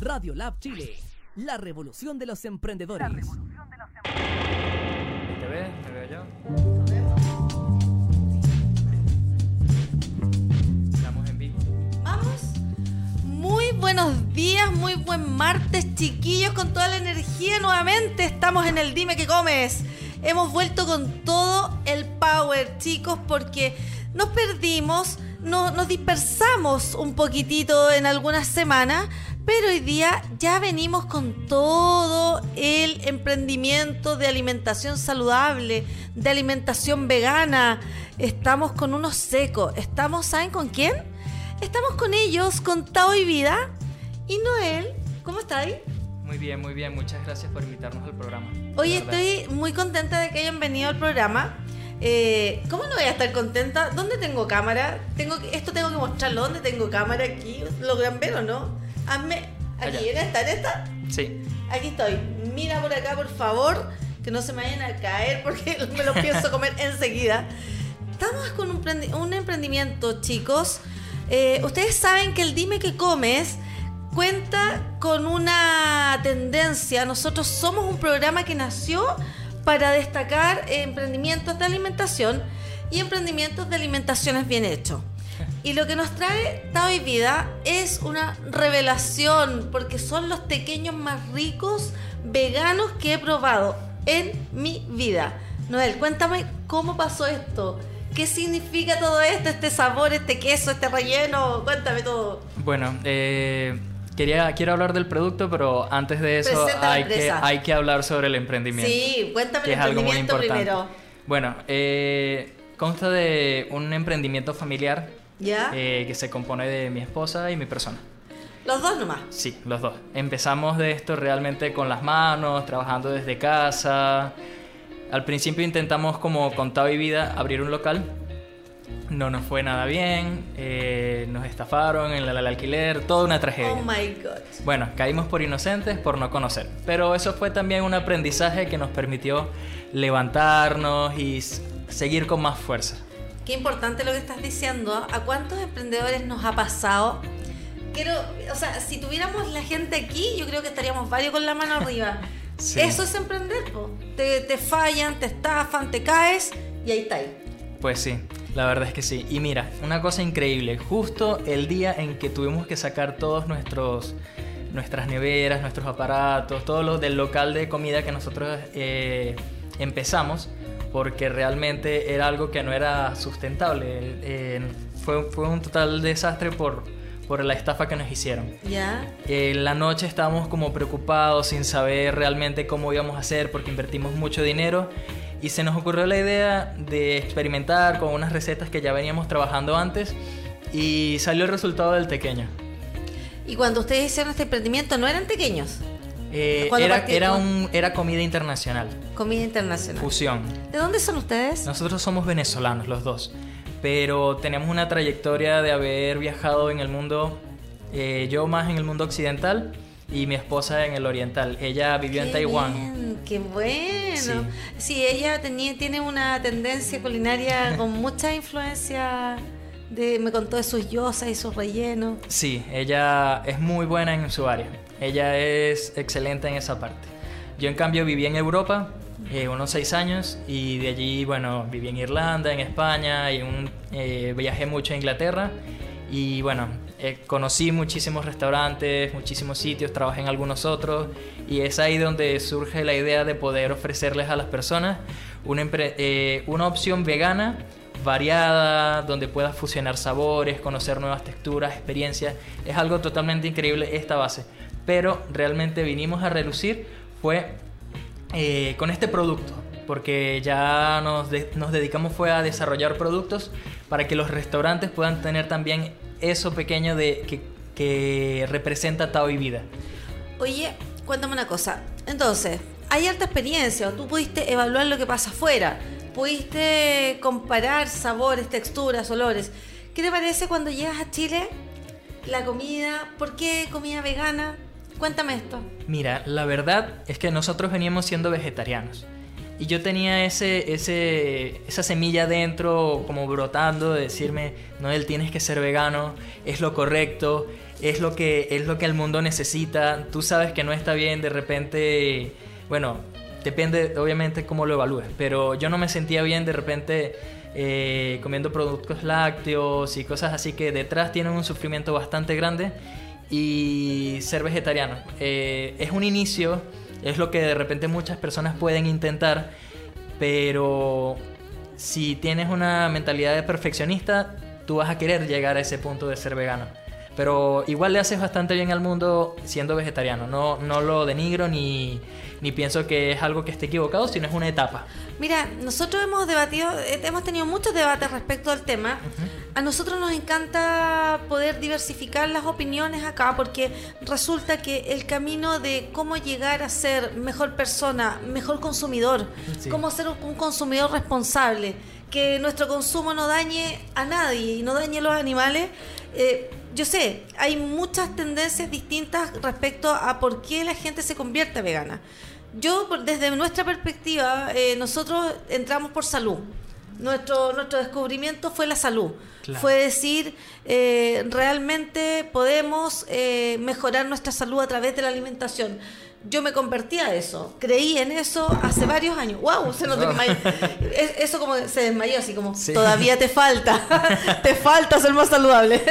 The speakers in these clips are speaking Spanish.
Radio Lab Chile, la revolución de los emprendedores. ¿Te ves? ¿Me veo yo? Estamos en vivo. Vamos. Muy buenos días, muy buen martes, chiquillos, con toda la energía nuevamente. Estamos en el Dime que comes. Hemos vuelto con todo el power, chicos, porque nos perdimos, no- nos dispersamos un poquitito en algunas semanas, pero hoy día ya venimos con todo el emprendimiento de alimentación saludable, de alimentación vegana. Estamos con unos secos. Estamos, ¿saben con quién? Estamos con ellos, con Tao y Vida. Y Noel, ¿cómo estáis? Muy bien, muy bien. Muchas gracias por invitarnos al programa. Hoy estoy muy contenta de que hayan venido al programa. Eh, ¿Cómo no voy a estar contenta? ¿Dónde tengo cámara? Tengo que- esto tengo que mostrarlo. ¿Dónde tengo cámara aquí? ¿Lo logran ver o no? Hazme. Aquí, Allá. en esta, en esta. Sí. Aquí estoy. Mira por acá, por favor. Que no se me vayan a caer porque me lo pienso comer enseguida. Estamos con un, prendi- un emprendimiento, chicos. Eh, ustedes saben que el Dime que comes cuenta con una tendencia. Nosotros somos un programa que nació para destacar emprendimientos de alimentación y emprendimientos de alimentaciones bien hechos. Y lo que nos trae Tao Vida es una revelación, porque son los pequeños más ricos veganos que he probado en mi vida. Noel, cuéntame cómo pasó esto. ¿Qué significa todo esto, este sabor, este queso, este relleno? Cuéntame todo. Bueno, eh, quería, quiero hablar del producto, pero antes de eso hay que, hay que hablar sobre el emprendimiento. Sí, cuéntame el emprendimiento primero. Bueno, eh, consta de un emprendimiento familiar ¿Ya? eh, que se compone de mi esposa y mi persona. Los dos nomás. Sí, los dos. Empezamos de esto realmente con las manos, trabajando desde casa. Al principio intentamos como con Tao y Vida abrir un local. No nos fue nada bien, eh, nos estafaron en el, alquiler, toda una tragedia. Oh my god. Bueno, caímos por inocentes, por no conocer. Pero eso fue también un aprendizaje que nos permitió levantarnos y seguir con más fuerza. Qué importante lo que estás diciendo. ¿A cuántos emprendedores nos ha pasado? Quiero, o sea, si tuviéramos la gente aquí, yo creo que estaríamos varios con la mano arriba. Sí. Eso es emprender, po. Te, te fallan, te estafan, te caes y ahí está. ahí. Pues sí, la verdad es que sí. Y mira, una cosa increíble, justo el día en que tuvimos que sacar todos nuestros nuestras neveras, nuestros aparatos, todo lo del local de comida que nosotros eh, empezamos, porque realmente era algo que no era sustentable. Eh, fue, fue un total desastre por, por la estafa que nos hicieron. ¿Ya? En la noche estábamos como preocupados sin saber realmente cómo íbamos a hacer porque invertimos mucho dinero y se nos ocurrió la idea de experimentar con unas recetas que ya veníamos trabajando antes y salió el resultado del pequeño. Y cuando ustedes hicieron este emprendimiento, ¿no eran pequeños? Eh, ¿Cuándo era, era, un, era comida internacional, Comida internacional. fusión. ¿De dónde son ustedes? Nosotros somos venezolanos los dos, pero tenemos una trayectoria de haber viajado en el mundo, eh, yo más en el mundo occidental y mi esposa en el oriental. Ella vivió en Taiwán. bien, ¡Qué bueno! Sí. Sí, ella tenía, tiene una tendencia culinaria con mucha influencia. De, me contó de sus yosas y sus rellenos. Sí, ella es muy buena en su área. Ella es excelente en esa parte. Yo en cambio viví en Europa eh, unos seis años y de allí, bueno, viví en Irlanda, en España y un, eh, viajé mucho a Inglaterra y bueno, eh, conocí muchísimos restaurantes, muchísimos sitios, trabajé en algunos otros y es ahí donde surge la idea de poder ofrecerles a las personas una, una opción vegana variada, donde puedas fusionar sabores, conocer nuevas texturas, experiencias. Es algo totalmente increíble esta base. Pero realmente vinimos a relucir fue eh, con este producto, porque ya nos, nos dedicamos fue a desarrollar productos para que los restaurantes puedan tener también eso pequeño de que, representa Tao y vida. Oye, cuéntame una cosa. Entonces, hay alta experiencia, tú pudiste evaluar lo que pasa afuera, pudiste comparar sabores, texturas, olores. ¿Qué te parece cuando llegas a Chile? La comida, ¿por qué comida vegana? Cuéntame esto. Mira, la verdad es que nosotros veníamos siendo vegetarianos. Y yo tenía ese, ese, esa semilla dentro como brotando de decirme, Noel, tienes que ser vegano, es lo correcto. es lo que es lo que el mundo necesita. Tú sabes que no está bien de repente, bueno, depende obviamente cómo lo evalúes, pero yo no me sentía bien de repente eh, comiendo productos lácteos y cosas así que detrás tienen un sufrimiento bastante grande y ser vegetariano. Eh, es un inicio, es lo que de repente muchas personas pueden intentar, pero si tienes una mentalidad de perfeccionista, tú vas a querer llegar a ese punto de ser vegano. Pero igual le haces bastante bien al mundo siendo vegetariano. No, no lo denigro ni, ni pienso que es algo que esté equivocado, sino es una etapa. Mira, nosotros hemos debatido, eh, hemos tenido muchos debates respecto al tema. A nosotros nos encanta poder diversificar las opiniones acá porque resulta que el camino de cómo llegar a ser mejor persona, mejor consumidor, Sí. cómo ser un consumidor responsable, que nuestro consumo no dañe a nadie y no dañe a los animales. eh, yo sé, hay muchas tendencias distintas respecto a por qué la gente se convierte vegana. Yo, desde nuestra perspectiva, eh, nosotros entramos por salud. Nuestro, nuestro descubrimiento fue la salud. Claro. Fue decir, eh, realmente podemos eh, mejorar nuestra salud a través de la alimentación. Yo me convertí a eso, creí en eso hace varios años. ¡Wow! Se nos desmayó. Es- Eso como se desmayó, así como, Sí. todavía te falta, te falta ser más saludable.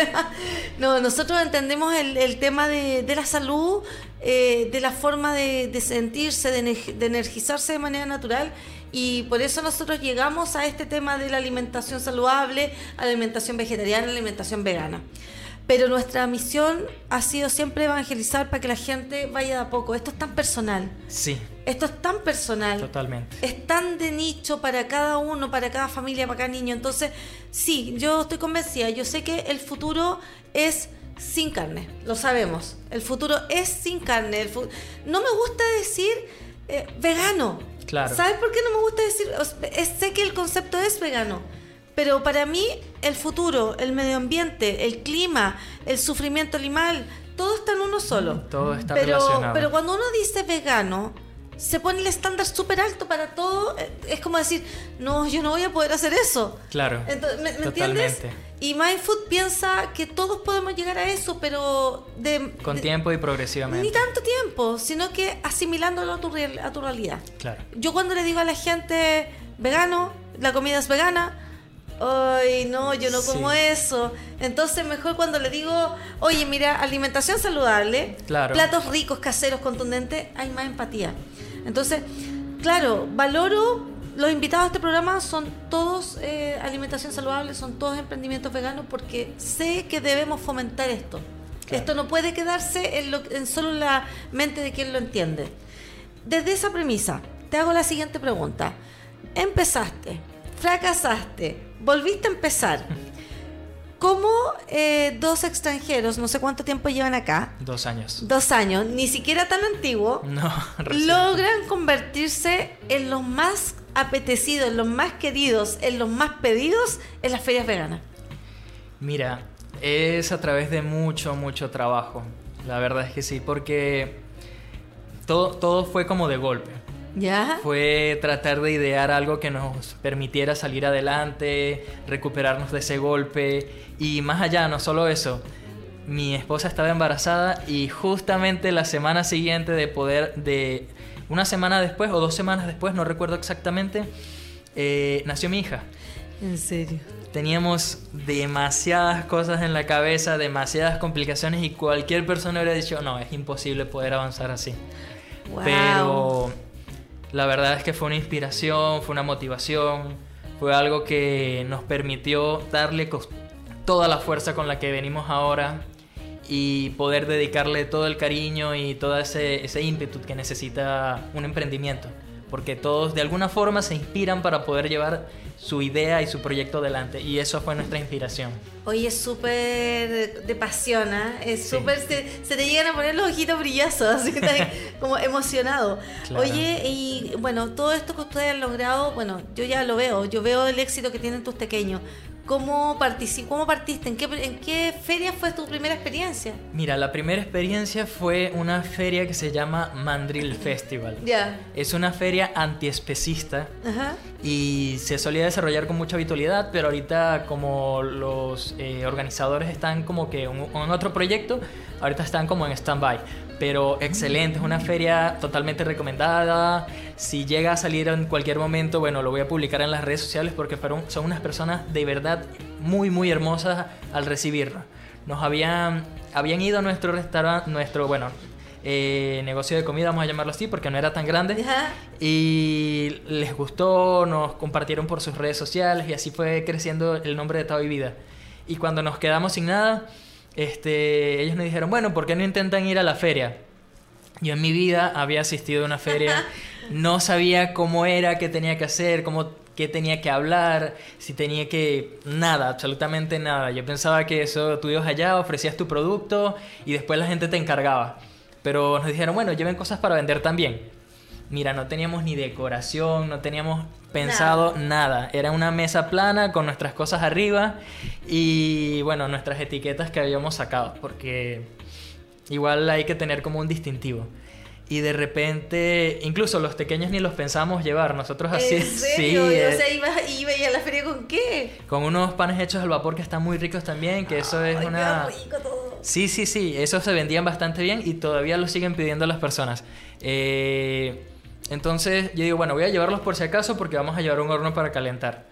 no, nosotros entendemos el, el tema de, de la salud, eh, de la forma de, de sentirse, de, de energizarse de manera natural. Y por eso nosotros llegamos a este tema de la alimentación saludable, alimentación vegetariana, alimentación vegana. Pero nuestra misión ha sido siempre evangelizar para que la gente vaya de a poco. Esto es tan personal. Sí, Esto es tan personal. totalmente. Es tan de nicho para cada uno, para cada familia, para cada niño. Entonces, sí, yo estoy convencida. Yo sé que el futuro es sin carne. Lo sabemos. El futuro es sin carne. El no me gusta decir eh, vegano. Claro. ¿Sabes por qué no me gusta decir? sé que el concepto es vegano. Pero para mí, el futuro, el medio ambiente, el clima, el sufrimiento animal, todo está en uno solo. Todo está pero, relacionado. Pero cuando uno dice vegano, se pone el estándar súper alto para todo. eh, Es como decir, no, yo no voy a poder hacer eso. Claro, Entonces, ¿me, me entiendes? Y Mindfood piensa que todos podemos llegar a eso, pero de, Con de- tiempo y ni progresivamente. tanto tiempo, sino que asimilándolo a tu, real- a tu realidad. Claro. Yo cuando le digo a la gente vegano, la comida es vegana, ay, no, yo no como Sí. eso. Entonces, mejor cuando le digo, oye, mira, alimentación saludable, Claro. platos ricos, caseros, contundentes, hay más empatía. Entonces, claro, valoro. Los invitados a este programa son todos eh, alimentación saludable, son todos emprendimientos veganos porque sé que debemos fomentar esto. Claro. Esto no puede quedarse en, lo- en solo la mente de quien lo entiende. Desde esa premisa, te hago la siguiente pregunta. Empezaste, fracasaste, volviste a empezar. ¿Cómo eh, dos extranjeros, no sé cuánto tiempo llevan acá, Dos años. dos años, ni siquiera tan antiguo, No, logran convertirse en los más apetecidos, en los más queridos, en los más pedidos en las ferias veganas? Mira, es a través de mucho, mucho trabajo. La verdad es que sí, porque todo, todo fue como de golpe. ¿Ya? Fue tratar de idear algo que nos permitiera salir adelante, recuperarnos de ese golpe y más allá, no solo eso. Mi esposa estaba embarazada y justamente la semana siguiente de poder, de una semana después o dos semanas después, no recuerdo exactamente, eh, nació mi hija. En serio. Teníamos demasiadas cosas en la cabeza, demasiadas complicaciones y cualquier persona hubiera dicho, no, es imposible poder avanzar así. Wow. Pero la verdad es que fue una inspiración, fue una motivación, fue algo que nos permitió darle toda la fuerza con la que venimos ahora y poder dedicarle todo el cariño y todo ese, ese ímpetu que necesita un emprendimiento. Porque todos de alguna forma se inspiran para poder llevar su idea y su proyecto adelante. Y eso fue nuestra inspiración. Oye, es súper de pasión, ¿ah? Es Sí. súper. Se, se te llegan a poner los ojitos brillosos, así que estás como emocionado. Claro. Oye, y bueno, todo esto que ustedes han logrado, bueno, yo ya lo veo, yo veo el éxito que tienen tus pequeños. ¿Cómo, cómo partiste? ¿En qué, ¿En qué feria fue tu primera experiencia? Mira, la primera experiencia fue una feria que se llama Mandrill Festival. Ya. Es una feria antiespecista Ajá. y se solía desarrollar con mucha habitualidad, pero ahorita como los eh, organizadores están como que en otro proyecto, ahorita están como en stand-by. Pero excelente, es una feria totalmente recomendada. Si llega a salir en cualquier momento, bueno, lo voy a publicar en las redes sociales porque fueron, son unas personas de verdad muy, muy hermosas al recibirnos. Nos habían, habían ido a nuestro restaurante, nuestro, bueno, eh, negocio de comida, vamos a llamarlo así, porque no era tan grande. Ajá. Y les gustó, nos compartieron por sus redes sociales y así fue creciendo el nombre de Tao y Vida. Y cuando nos quedamos sin nada, este, ellos nos dijeron, bueno, ¿por qué no intentan ir a la feria? Yo en mi vida había asistido a una feria, no sabía cómo era, qué tenía que hacer, cómo, qué tenía que hablar, si tenía que... Nada, absolutamente nada. Yo pensaba que eso, tú ibas allá, ofrecías tu producto y después la gente te encargaba. Pero nos dijeron, bueno, lleven cosas para vender también. Mira, no teníamos ni decoración, no teníamos pensado nada. Era una mesa plana con nuestras cosas arriba y bueno, nuestras etiquetas que habíamos sacado, porque igual hay que tener como un distintivo. Y de repente, incluso los pequeños ni los pensamos llevar, nosotros así, ¿En serio? sí, o eh, sea, ibas iba a la feria con qué? con unos panes hechos al vapor que están muy ricos también, que eso es Ay, una... qué rico todo. Sí, sí, sí, esos se vendían bastante bien y todavía lo siguen pidiendo las personas. Eh, entonces yo digo, bueno, voy a llevarlos por si acaso porque vamos a llevar un horno para calentar.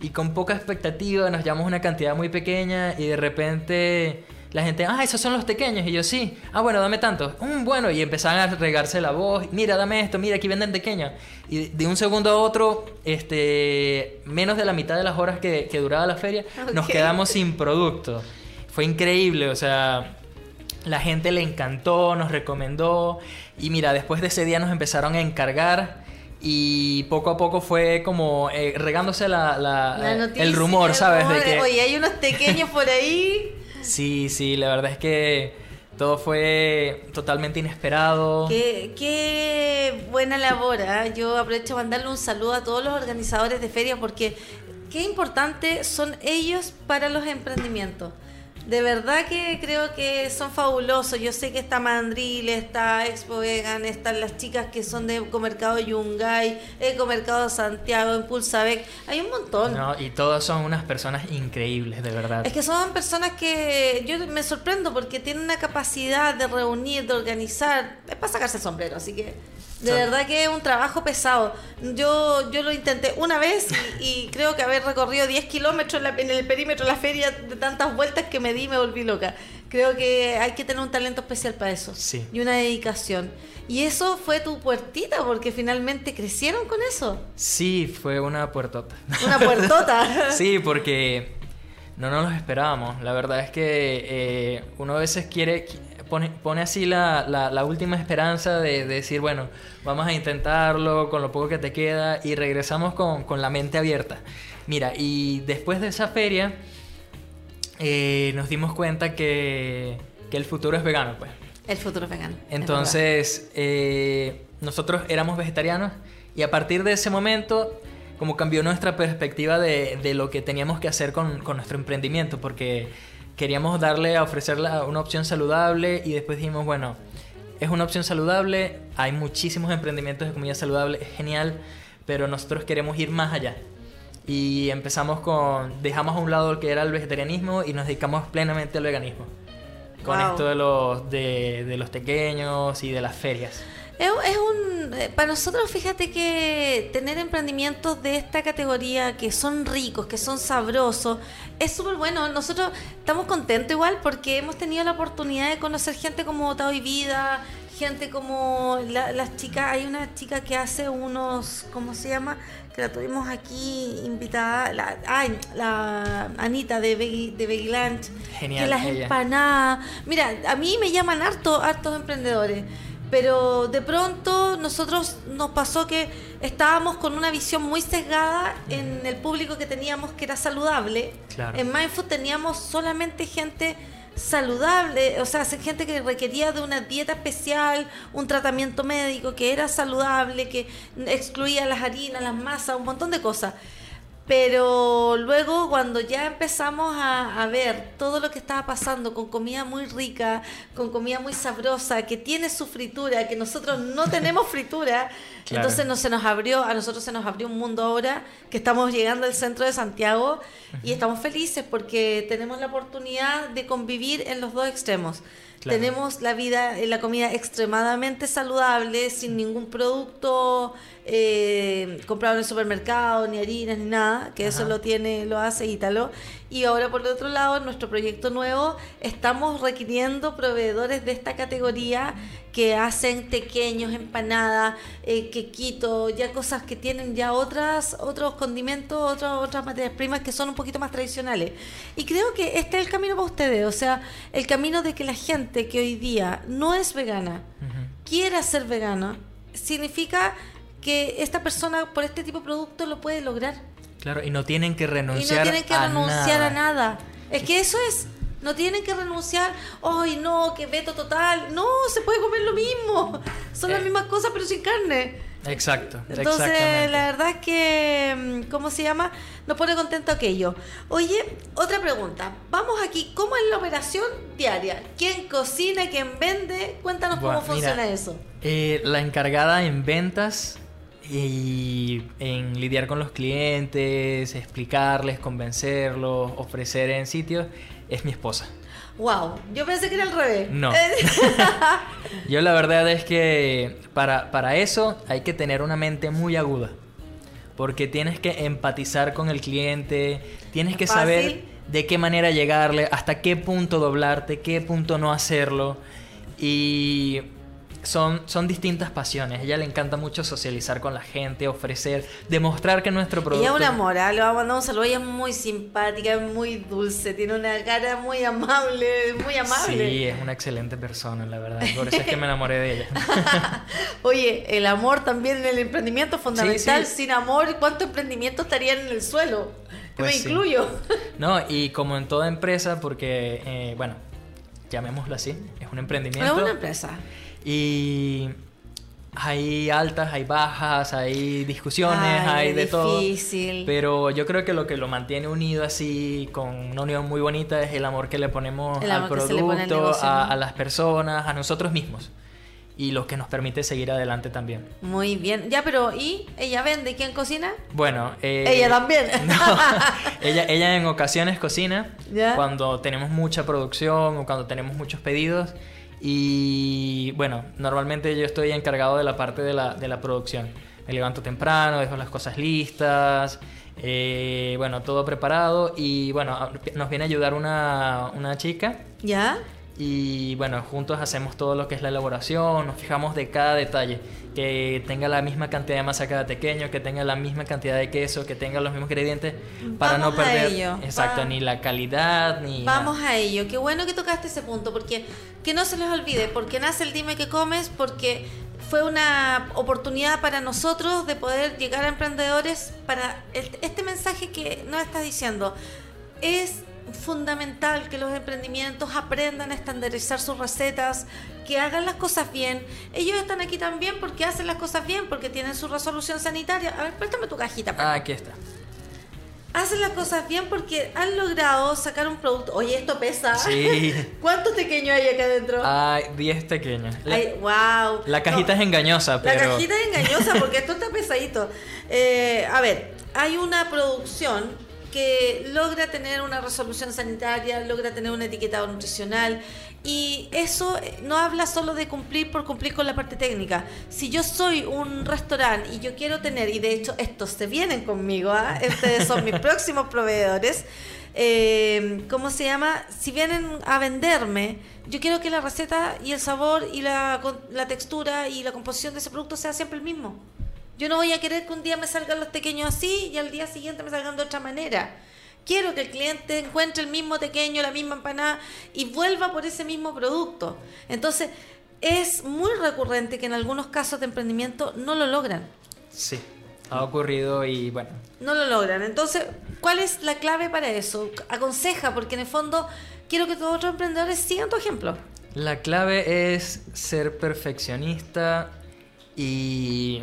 Y con poca expectativa nos llevamos una cantidad muy pequeña y de repente la gente, ah, esos son los pequeños. Y yo, sí, ah, bueno, dame tanto. Mm, bueno, y empezaban a regarse la voz, mira, dame esto, mira, aquí venden pequeños. Y de un segundo a otro, este, menos de la mitad de las horas que, que duraba la feria, nos quedamos sin producto. Fue increíble, o sea, la gente le encantó, nos recomendó y mira, después de ese día nos empezaron a encargar y poco a poco fue como eh, regándose la, la- La el rumor, ¿sabes? De que, Oye, hay unos pequeños por ahí. sí, sí, la verdad es que todo fue totalmente inesperado. Qué, qué buena labor. ¿ah? Yo aprovecho de mandarle un saludo a todos los organizadores de ferias porque qué importante son ellos para los emprendimientos. De verdad que creo que son fabulosos. Yo sé que está Mandril, está Expo Vegan, están las chicas que son de Ecomercado Yungay, Ecomercado Santiago, Impulsabec. Hay un montón. ¿no? Y todos son unas personas increíbles, de verdad. Es que son personas que yo me sorprendo porque tienen una capacidad de reunir, de organizar. Es para sacarse el sombrero, así que de Son- verdad que es un trabajo pesado. Yo, yo lo intenté una vez y, y creo que haber recorrido 10 kilómetros en, el perímetro de la feria de tantas vueltas que me di me volví loca. Creo que hay que tener un talento especial para eso Sí. y una dedicación. Y eso fue tu puertita porque finalmente crecieron con eso. Sí, fue una puertota. Una puertota. Sí, porque no nos los esperábamos. La verdad es que eh, uno a veces quiere, pone, pone así la, la- la última esperanza de, de decir, bueno, vamos a intentarlo con lo poco que te queda y regresamos con, con la mente abierta. Mira, y después de esa feria eh, nos dimos cuenta que, que el futuro es vegano, pues. El futuro es vegano. es. Entonces, eh, nosotros éramos vegetarianos y a partir de ese momento, como cambió nuestra perspectiva de, de lo que teníamos que hacer con, con nuestro emprendimiento, porque queríamos darle a ofrecerle una opción saludable y después dijimos, bueno, es una opción saludable, hay muchísimos emprendimientos de comida saludable, es genial, pero nosotros queremos ir más allá. Y empezamos con, dejamos a un lado lo que era el vegetarianismo y nos dedicamos plenamente al veganismo. Con Wow. esto de los, de, de los pequeños y de las ferias. Es, es un, eh, para nosotros, fíjate que tener emprendimientos de esta categoría que son ricos, que son sabrosos, es súper bueno. Nosotros estamos contentos igual porque hemos tenido la oportunidad de conocer gente como Tao y Vida, gente como la- las chicas. Hay una chica que hace unos, ¿cómo se llama? Que la tuvimos aquí invitada, la, ay, la Anita de Veggie, de Veggie Lunch. Genial, Que las ella. empanadas. Mira, a mí me llaman harto, hartos emprendedores. Pero de pronto nosotros nos pasó que estábamos con una visión muy sesgada en el público que teníamos que era saludable. Claro. En Mindfood teníamos solamente gente saludable, o sea, gente que requería de una dieta especial, un tratamiento médico que era saludable, que excluía las harinas, las masas, un montón de cosas. Pero luego cuando ya empezamos a, a ver todo lo que estaba pasando con comida muy rica, con comida muy sabrosa, que tiene su fritura, que nosotros no tenemos fritura, Claro. entonces no se nos abrió, a nosotros se nos abrió un mundo ahora que estamos llegando al centro de Santiago y estamos felices porque tenemos la oportunidad de convivir en los dos extremos. Claro. Tenemos la vida, eh, la comida extremadamente saludable, sin ningún producto eh, comprado en el supermercado, ni harinas, ni nada, que eso lo tiene, lo hace Ítalo. Y ahora por el otro lado, en nuestro proyecto nuevo, estamos requiriendo proveedores de esta categoría que hacen pequeños, empanadas, eh, quequito, ya cosas que tienen ya otras, otros condimentos, otras, otras materias primas que son un poquito más tradicionales. Y creo que este es el camino para ustedes, o sea, el camino de que la gente que hoy día no es vegana, quiera ser vegana, significa que esta persona por este tipo de producto lo puede lograr. Claro, y no tienen que Y renunciar no tienen que a renunciar nada. a nada. Es que eso es. No tienen que renunciar. ¡Ay, no! ¡Que veto total! No, se puede comer lo mismo. Son las Eh. mismas cosas, pero sin carne. Exacto, Entonces, la verdad es que, mm, ¿cómo se llama? Nos pone contento aquello. Oye, otra pregunta. Vamos aquí, ¿cómo es la operación diaria? ¿Quién cocina, quién vende? Cuéntanos Bueno, cómo mira, funciona eso. Eh, la encargada en ventas y en lidiar con los clientes, explicarles, convencerlos, ofrecer en sitios, es mi esposa. Wow, yo pensé que era al revés. No. Yo la verdad es que para, para eso hay que tener una mente muy aguda. Porque tienes que empatizar con el cliente, tienes que Fácil. saber de qué manera llegarle, hasta qué punto doblarte, qué punto no hacerlo. Y son, son distintas pasiones. A ella le encanta mucho socializar con la gente, ofrecer, demostrar que nuestro producto... Ella es un amor, ¿ah? le vamos a mandar un saludo. Ella es muy simpática, es muy dulce, tiene una cara muy amable, muy amable. Sí, es una excelente persona, la verdad. Por eso es que me enamoré de ella. Oye, el amor también en el emprendimiento es fundamental. sí. Sin amor, ¿cuántos emprendimientos estarían en el suelo? Que Pues me sí. incluyo. No, y como en toda empresa, porque, eh, bueno, llamémoslo así, es un Es emprendimiento. una empresa. Y hay altas, hay bajas, hay discusiones, Ay, hay de todo. difícil. Pero yo creo que lo que lo mantiene unido así, con una unión muy bonita, es el amor que le ponemos El al pone producto, negocio, a, ¿no? a las personas, a nosotros mismos. Y lo que nos permite seguir adelante también. Muy bien. Ya, pero ¿y ella vende? ¿Quién cocina? Bueno, eh, Ella también. No, ella, ella en ocasiones cocina ¿Ya? cuando tenemos mucha producción o cuando tenemos muchos pedidos. Y bueno, normalmente yo estoy encargado de la parte de la, de la producción. Me levanto temprano, dejo las cosas listas, eh, bueno, todo preparado. Y bueno, nos viene a ayudar una, una chica. ¿Ya? Y bueno, juntos hacemos todo lo que es la elaboración, nos fijamos de cada detalle, que tenga la misma cantidad de masa cada pequeño, que tenga la misma cantidad de queso, que tenga los mismos ingredientes, para Vamos no a perder ello. exacto, Va- ni la calidad, ni Vamos nada. a ello. Qué bueno que tocaste ese punto, porque que no se les olvide, porque nace el Dime que comes, porque fue una oportunidad para nosotros de poder llegar a emprendedores para este mensaje que nos estás diciendo. Es fundamental que los emprendimientos aprendan a estandarizar sus recetas, que hagan las cosas bien. Ellos están aquí también porque hacen las cosas bien, porque tienen su resolución sanitaria. A ver, préstame tu cajita. por Ah, aquí está. Hacen las cosas bien porque han logrado sacar un producto. Oye, esto pesa. Sí. ¿Cuántos pequeños hay acá adentro? Hay 10 pequeños. La, Ay, wow. la cajita es engañosa, La pero cajita es engañosa porque esto está pesadito. Eh, a ver, hay una producción que logra tener una resolución sanitaria, logra tener un etiquetado nutricional y eso eh, no habla solo de cumplir por cumplir con la parte técnica. Si yo soy un restaurante y yo quiero tener, y de hecho estos se vienen conmigo, ¿ah? ustedes son mis próximos proveedores, eh, ¿cómo se llama? Si vienen a venderme, yo quiero que la receta y el sabor y la, la textura y la composición de ese producto sea siempre el mismo. Yo no voy a querer que un día me salgan los pequeños así y al día siguiente me salgan de otra manera. Quiero que el cliente encuentre el mismo pequeño, la misma empanada y vuelva por ese mismo producto. Entonces, es muy recurrente que en algunos casos de emprendimiento no lo logran. sí, ha ocurrido y bueno, No lo logran. Entonces, ¿cuál es la clave para eso? Aconseja, porque en el fondo quiero que todos los emprendedores sigan tu ejemplo. la clave es ser perfeccionista y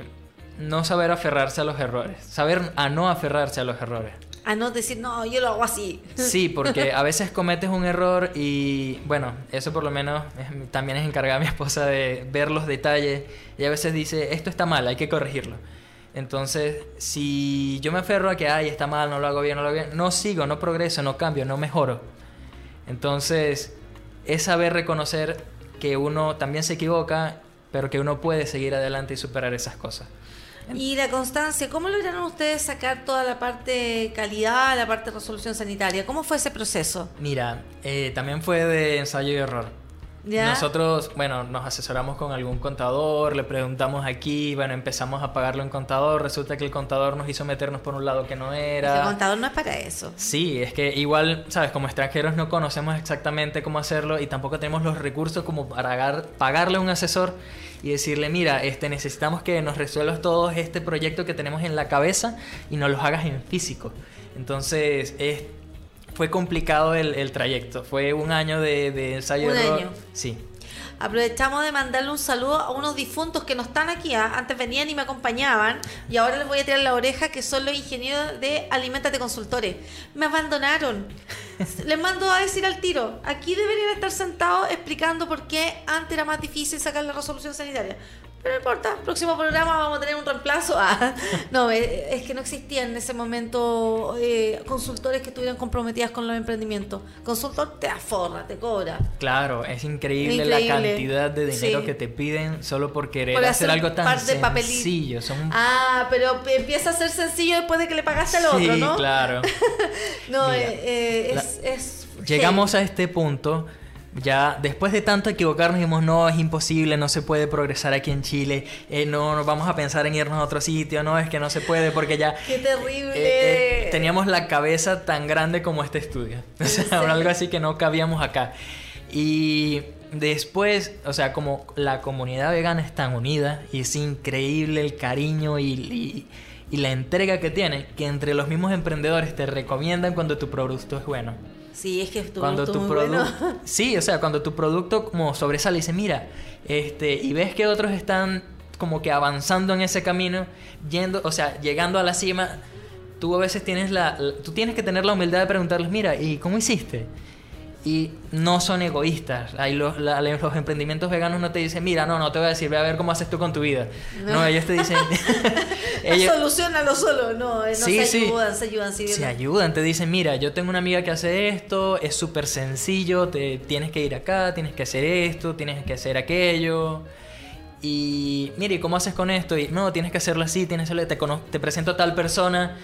no saber aferrarse a los errores, saber a no aferrarse a los errores. a no decir, no, yo lo hago así. Sí, porque a veces cometes un error y bueno, eso por lo menos también es encargada mi esposa de ver los detalles y a veces dice, esto está mal, hay que corregirlo. Entonces, si yo me aferro a que, ay, está mal, no lo hago bien, no lo hago bien, no sigo, no progreso, no cambio, no mejoro. Entonces, es saber reconocer que uno también se equivoca, pero que uno puede seguir adelante y superar esas cosas. Y la constancia, ¿cómo lograron ustedes sacar toda la parte calidad, la parte de resolución sanitaria? ¿Cómo fue ese proceso? Mira, eh, también fue de ensayo y error. Nosotros, bueno, nos asesoramos con algún contador, le preguntamos aquí, bueno, empezamos a pagarle un contador, resulta que el contador nos hizo meternos por un lado que no era. El contador no es para eso. Sí, es que igual, sabes, como extranjeros no conocemos exactamente cómo hacerlo y tampoco tenemos los recursos como para pagarle a un asesor y decirle, mira, este, necesitamos que nos resuelvas todo este proyecto que tenemos en la cabeza y nos lo hagas en físico. Entonces, es fue complicado el, trayecto. Fue un año de, de ensayo. Un año. Sí. Aprovechamos de mandarle un saludo a unos difuntos que no están aquí. ¿ah? Antes venían y me acompañaban. Y ahora les voy a tirar la oreja que son los ingenieros de Alimentate Consultores. Me abandonaron. les mando a decir al tiro. Aquí deberían estar sentados explicando por qué antes era más difícil sacar la resolución sanitaria. Pero no importa, próximo programa vamos a tener un reemplazo. Ah, no, eh, es que no existían en ese momento eh, consultores que estuvieran comprometidas con los emprendimientos. Consultor te aforra, te cobra. Claro, es increíble, la cantidad de dinero que te piden solo por querer hacer, algo tan sencillo. Ah, pero empieza a ser sencillo después de que le pagaste al otro, ¿no? Sí, claro. no, eh, es, es... Llegamos a este punto ya después de tanto equivocarnos dijimos, no, es imposible, no se puede progresar aquí en Chile, eh, no, nos vamos a pensar en irnos a otro sitio, no, es que no se puede porque ya... ¡Qué terrible! Eh, eh, teníamos la cabeza tan grande como este estudio, o sea, algo así que no cabíamos acá. Y después, o sea, como la comunidad vegana es tan unida y es increíble el cariño y, y la entrega que tiene, que entre los mismos emprendedores te recomiendan cuando tu producto es bueno. Sí, es que estuvo, cuando tu producto Sí, o sea, cuando tu producto como sobresale y dice, mira, este, y ves que otros están como que avanzando en ese camino, yendo, o sea, llegando a la cima, tú a veces tienes la, tú tienes que tener la humildad de preguntarles, mira, ¿y cómo hiciste? y no son egoístas. Hay los, los, emprendimientos veganos no te dicen, mira, no, no te voy a decir, ve a ver cómo haces tú con tu vida. No, ellos te dicen... ellos, Solucionalo solo, no, eh, no se ayudan, se ayudan. se ayudan, te dicen, mira, yo tengo una amiga que hace esto, es súper sencillo, te, tienes que ir acá, tienes que hacer esto, tienes que hacer aquello. Y mire, ¿cómo haces con esto? Y no, tienes que hacerlo así, tienes que hacerlo, te, te presento a tal persona.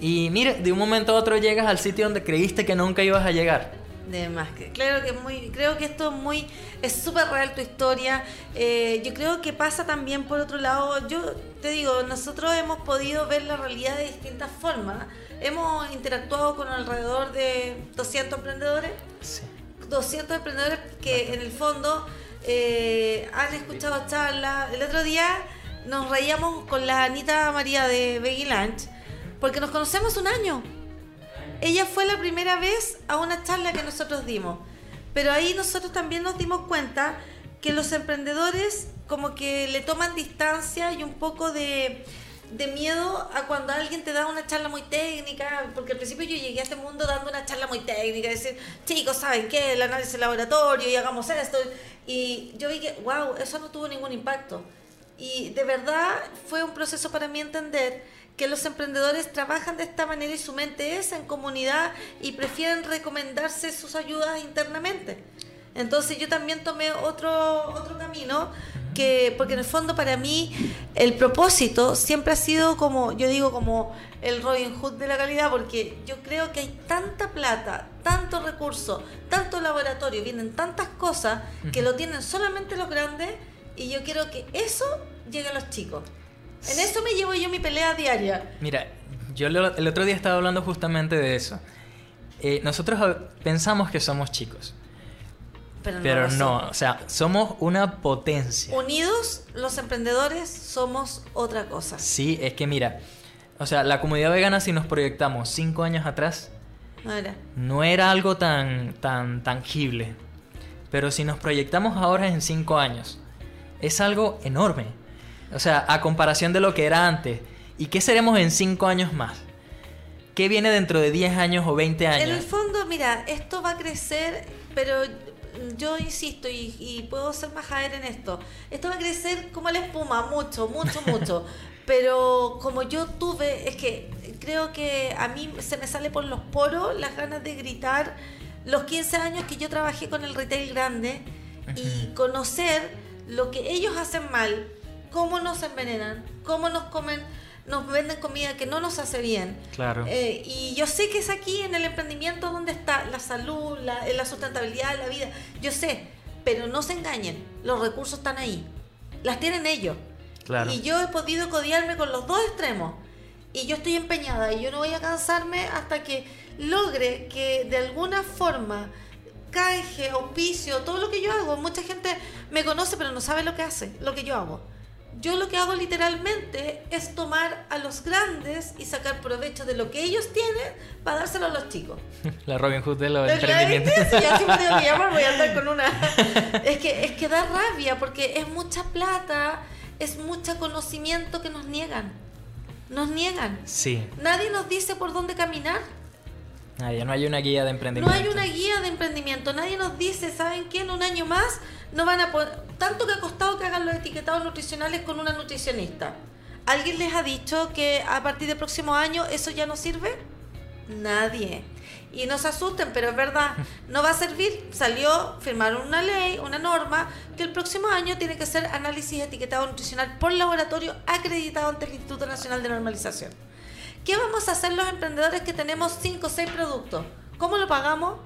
Y mire, de un momento a otro llegas al sitio donde creíste que nunca ibas a llegar. De más que, claro que muy, creo que esto es muy, es súper real tu historia. Eh, yo creo que pasa también por otro lado, yo te digo, nosotros hemos podido ver la realidad de distintas formas. Hemos interactuado con alrededor de 200 emprendedores. 200 emprendedores que en el fondo eh, han escuchado charlas. El otro día nos reíamos con la Anita María de Beggy Lunch porque nos conocemos un año ella fue la primera vez a una charla que nosotros dimos. Pero ahí nosotros también nos dimos cuenta que los emprendedores como que le toman distancia y un poco de, miedo a cuando alguien te da una charla muy técnica, porque al principio yo llegué a este mundo dando una charla muy técnica, decir, chicos, ¿saben qué? El análisis de laboratorio y hagamos esto. Y yo vi que, wow, eso no tuvo ningún impacto. Y de verdad fue un proceso para mí entender que los emprendedores trabajan de esta manera y su mente es en comunidad y prefieren recomendarse sus ayudas internamente. Entonces yo también tomé otro, otro camino que, porque en el fondo para mí el propósito siempre ha sido como, yo digo como el Robin Hood de la calidad, porque yo creo que hay tanta plata, tanto recurso, tanto laboratorio, vienen tantas cosas que lo tienen solamente los grandes y yo quiero que eso llegue a los chicos. En eso me llevo yo mi pelea diaria. Mira, yo el otro día estaba hablando justamente de eso. Eh, nosotros pensamos que somos chicos. Pero no, o sea, somos una potencia. Unidos, los emprendedores somos otra cosa. Sí, es que mira, o sea, la comunidad vegana si nos proyectamos cinco años atrás, no era, no era algo tan, tan tangible. Pero si nos proyectamos ahora en cinco años, es algo enorme. O sea, a comparación de lo que era antes. ¿Y qué seremos en cinco años más? ¿Qué viene dentro de 10 años o 20 años? En el fondo, mira, esto va a crecer, pero yo insisto y, y puedo ser majadera en esto. Esto va a crecer como la espuma, mucho, mucho, mucho. pero como yo tuve, es que creo que a mí se me sale por los poros las ganas de gritar los 15 años que yo trabajé con el retail grande y conocer lo que ellos hacen mal, cómo nos envenenan, cómo nos comen, nos venden comida que no nos hace bien. Claro. Eh, y yo sé que es aquí en el emprendimiento donde está la salud, la, la sustentabilidad, la vida. Yo sé, pero no se engañen, los recursos están ahí, las tienen ellos. Claro. Y yo he podido codiarme con los dos extremos. Y yo estoy empeñada y yo no voy a cansarme hasta que logre que de alguna forma canje, auspicio, todo lo que yo hago. Mucha gente me conoce pero no sabe lo que hace, lo que yo hago. Yo lo que hago literalmente es tomar a los grandes y sacar provecho de lo que ellos tienen para dárselo a los chicos. La Robin Hood de los ¿Lo emprendimientos. así me tengo que llamar, voy a andar con una. Es que, es que da rabia porque es mucha plata, es mucho conocimiento que nos niegan. Nos niegan. Sí. Nadie nos dice por dónde caminar. Ah, ya no hay una guía de No emprendimiento. hay una guía de emprendimiento. Nadie nos dice, ¿saben qué? En un año más no van a poder... Tanto que ha costado que hagan los etiquetados nutricionales con una nutricionista. ¿Alguien les ha dicho que a partir del próximo año eso ya no sirve? Nadie. Y no se asusten, pero es verdad, no va a servir. Salió, firmaron una ley, una norma, que el próximo año tiene que ser análisis etiquetado nutricional por laboratorio acreditado ante el Instituto Nacional de Normalización. ¿Qué vamos a hacer los emprendedores que tenemos 5 o 6 productos? ¿Cómo lo pagamos?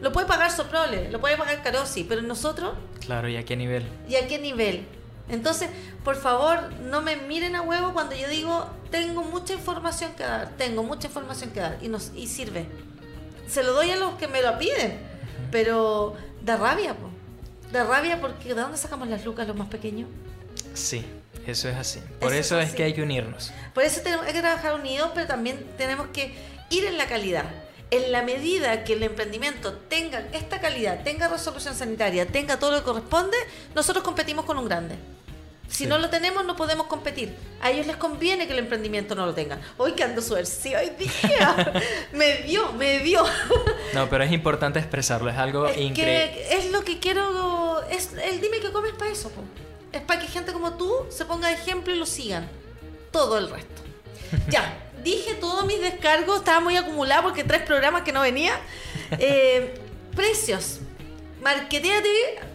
Lo puede pagar Soprole, lo puede pagar Carosi, pero nosotros, Claro, ¿y a qué nivel? ¿y a qué nivel? Entonces, por favor, no me miren a huevo cuando yo digo, tengo mucha información que dar, tengo mucha información que dar, y, nos, y sirve. Se lo doy a los que me lo piden, pero da rabia, po. Da rabia porque ¿de dónde sacamos las lucas los más pequeños? Sí, eso es así. Por Eso eso, es es así. que hay que unirnos. Por eso tenemos hay que trabajar unidos, pero también tenemos que ir en la calidad. En la medida que el emprendimiento tenga esta calidad, tenga resolución sanitaria, tenga todo lo que corresponde, nosotros competimos con un grande. Si Sí. no lo tenemos, no podemos competir. A ellos les conviene que el emprendimiento no lo tengan. Hoy que ando suerte, hoy día. me vio, me vio. No, pero es importante expresarlo, es algo es increíble. es lo que quiero. Es el dime que comes para eso, po. Es para que gente como tú se ponga de ejemplo y lo sigan. Todo el resto. Ya, dije todos mis descargos, estaba muy acumulado porque tres programas que no venía. Eh, precios. Marqueteate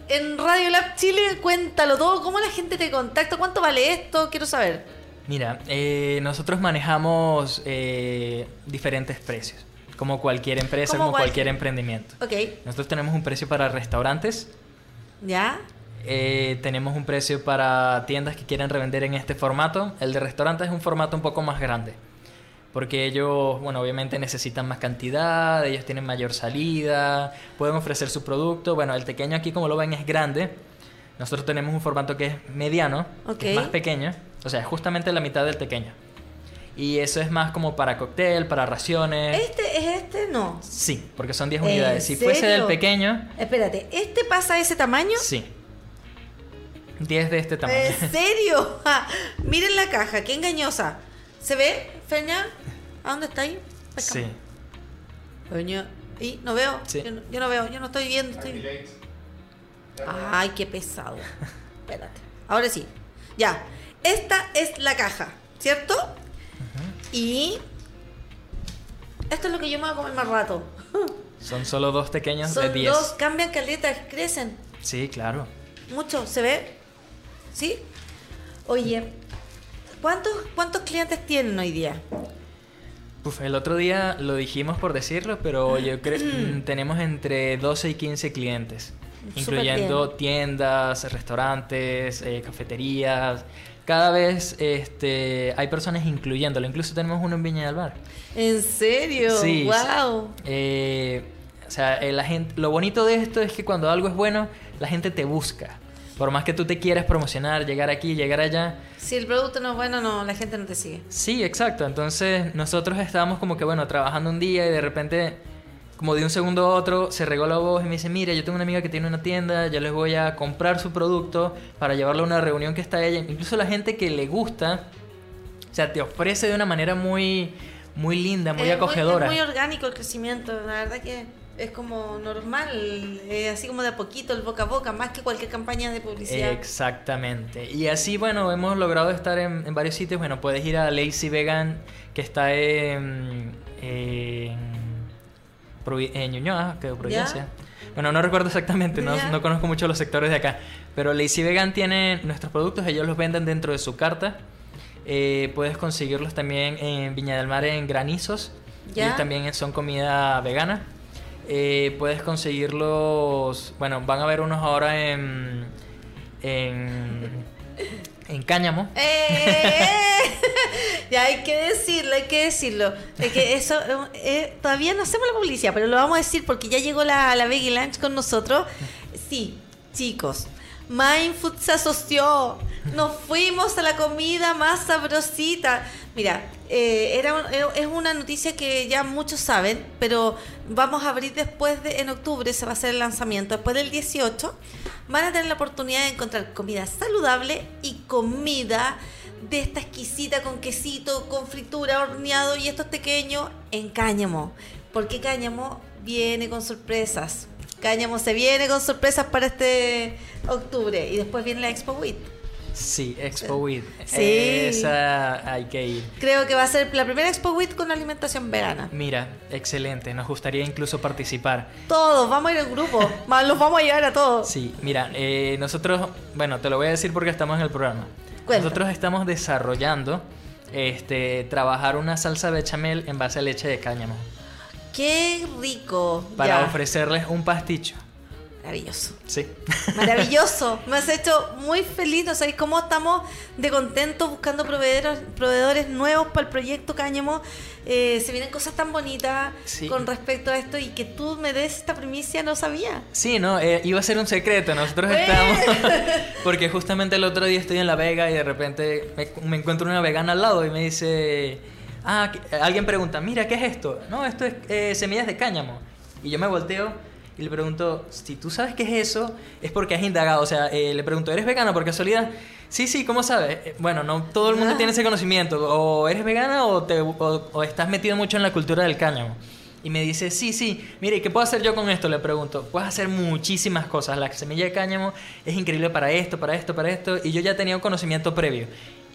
en Radio Lab Chile, cuéntalo todo, cómo la gente te contacta, cuánto vale esto, quiero saber. Mira, eh, nosotros manejamos eh, diferentes precios, como cualquier empresa, Como cualquier. cualquier emprendimiento. Ok, Nosotros tenemos un precio para restaurantes, ¿ya? eh, tenemos un precio para tiendas que quieren revender en este formato. El de restaurantes es un formato un poco más grande, porque ellos, bueno, obviamente necesitan más cantidad, ellos tienen mayor salida, pueden ofrecer su producto. Bueno, el pequeño aquí, como lo ven, es grande. Nosotros tenemos un formato que es mediano, que es más pequeño, o sea, es justamente la mitad del pequeño. Y eso es más como para cóctel, para raciones. Este es este, no. Sí, porque son 10 ¿En unidades. Si fuese del pequeño, Espérate, ¿este pasa a ese tamaño? sí. 10 de este tamaño. ¿En serio? Ja, Miren la caja, qué engañosa. ¿Se ve, Feña? ¿A dónde está ahí? Sí. Feña. ¿Y? ¿No veo? Sí. Yo, no, yo no veo, yo no estoy viendo. Estoy... Ay, qué pesado. Espérate. Ahora sí. Ya. Esta es la caja, ¿cierto? Y... Esto es lo que yo me voy a comer más rato. Son solo dos pequeños de Son 10. dos, cambian caletas, crecen. Sí, claro. Mucho, ¿se ve? ¿Sí? Oye, ¿cuántos, cuántos clientes tienen hoy día? Uf, el otro día lo dijimos por decirlo, pero yo creo que tenemos entre 12 y 15 clientes, incluyendo bien. tiendas, restaurantes, eh, cafeterías. Cada vez este, hay personas incluyéndolo. Incluso tenemos uno en Viña del Mar. ¿En serio? Sí. ¡Wow! Eh, o sea, eh, la gente, lo bonito de esto es que cuando algo es bueno, la gente te busca. Por más que tú te quieras promocionar, llegar aquí, llegar allá. Si el producto no es bueno, no, la gente no te sigue. Sí, exacto. Entonces nosotros estábamos como que, bueno, trabajando un día y de repente, como de un segundo a otro, se regó la voz y me dice, mira, yo tengo una amiga que tiene una tienda, yo les voy a comprar su producto para llevarlo a una reunión que está ella. Incluso la gente que le gusta, o sea, te ofrece de una manera muy, muy linda, muy Es acogedora. es muy orgánico el crecimiento, la verdad que es como normal, eh, así como de a poquito, el boca a boca, más que cualquier campaña de publicidad. Exactamente. Y así, bueno, hemos logrado estar en, en varios sitios. Bueno, puedes ir a Lazy Vegan, que está en, en, en Ñuñoa, que Providencia. Bueno, no recuerdo exactamente, no, no conozco mucho los sectores de acá. Pero Lazy Vegan tiene nuestros productos, ellos los venden dentro de su carta. Eh, puedes conseguirlos también en Viña del Mar en granizos. Ya. Ellos también son comida vegana. Eh, puedes conseguirlos, bueno, van a haber unos ahora en, en, en cáñamo. ¡Eh! ya hay que decirlo, hay que decirlo. Es que eso, eh, todavía no hacemos la publicidad, pero lo vamos a decir porque ya llegó la, la Veggie Lunch con nosotros. Sí, chicos, Mindfood se asoció. Nos fuimos a la comida más sabrosita. Mira, eh, era eh, es una noticia que ya muchos saben, pero vamos a abrir después de, en octubre, se va a hacer el lanzamiento. Después del 18, van a tener la oportunidad de encontrar comida saludable y comida de esta exquisita con quesito, con fritura, horneado y estos pequeños en cáñamo. Porque cáñamo viene con sorpresas. Cáñamo se viene con sorpresas para este octubre y después viene la Expo WIT. Sí, Expo With. Sí. Esa hay que ir. Creo que va a ser la primera Expo WIT con alimentación vegana. Mira, excelente. Nos gustaría incluso participar. Todos, vamos a ir en grupo. Los vamos a llevar a todos. Sí, mira, eh, nosotros, bueno, te lo voy a decir porque estamos en el programa. Cuenta. Nosotros estamos desarrollando, este, trabajar una salsa bechamel en base a leche de cáñamo Qué rico. para Ya. ofrecerles un pasticho. Maravilloso. Sí. Maravilloso. Me has hecho muy feliz. No sabéis cómo estamos de contentos buscando proveedores, proveedores nuevos para el proyecto Cáñamo. Eh, se vienen cosas tan bonitas Sí. con respecto a esto y que tú me des esta primicia no sabía. Sí, no, Eh, iba a ser un secreto. Nosotros estamos. Porque justamente el otro día estoy en La Vega y de repente me, me encuentro una vegana al lado y me dice. Ah, alguien pregunta, mira, ¿qué es esto? No, esto es eh, semillas de cáñamo. Y yo me volteo y le pregunto, si tú sabes qué es eso, es porque has indagado. O sea, eh, le pregunto, ¿eres vegana por casualidad? Sí, sí, ¿cómo sabes? Eh, Bueno, no todo el mundo Ah. tiene ese conocimiento. O eres vegana o, te, o, o estás metido mucho en la cultura del cáñamo. Y me dice, sí, sí, mire, ¿qué puedo hacer yo con esto? Le pregunto, puedes hacer muchísimas cosas. La semilla de cáñamo es increíble para esto, para esto, para esto. Y yo ya tenía un conocimiento previo.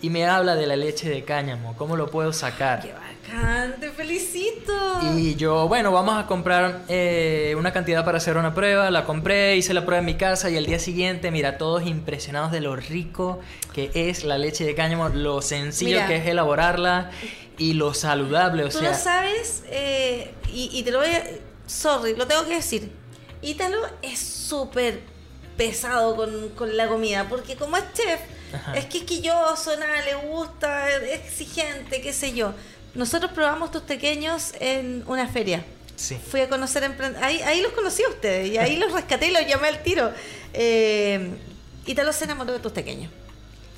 Y me habla de la leche de cáñamo, cómo lo puedo sacar. ¡Qué bacán! ¡Te felicito! Y yo, bueno, vamos a comprar eh, una cantidad para hacer una prueba. La compré, hice la prueba en mi casa y al día siguiente, mira, todos impresionados de lo rico que es la leche de cáñamo, lo sencillo Mira. que es elaborarla y lo saludable. O Tú sea, lo sabes, eh, y, y te lo voy a... Sorry, lo tengo que decir. Ítalo es súper pesado con, con la comida, porque como es chef, Ajá. es quisquilloso, nada, le gusta, es exigente, qué sé yo. Nosotros probamos tus pequeños en una feria. sí. Fui a conocer ahí, ahí los conocí a ustedes y ahí los rescaté y los llamé al tiro. Eh, Ítalo se enamoró de tus pequeños.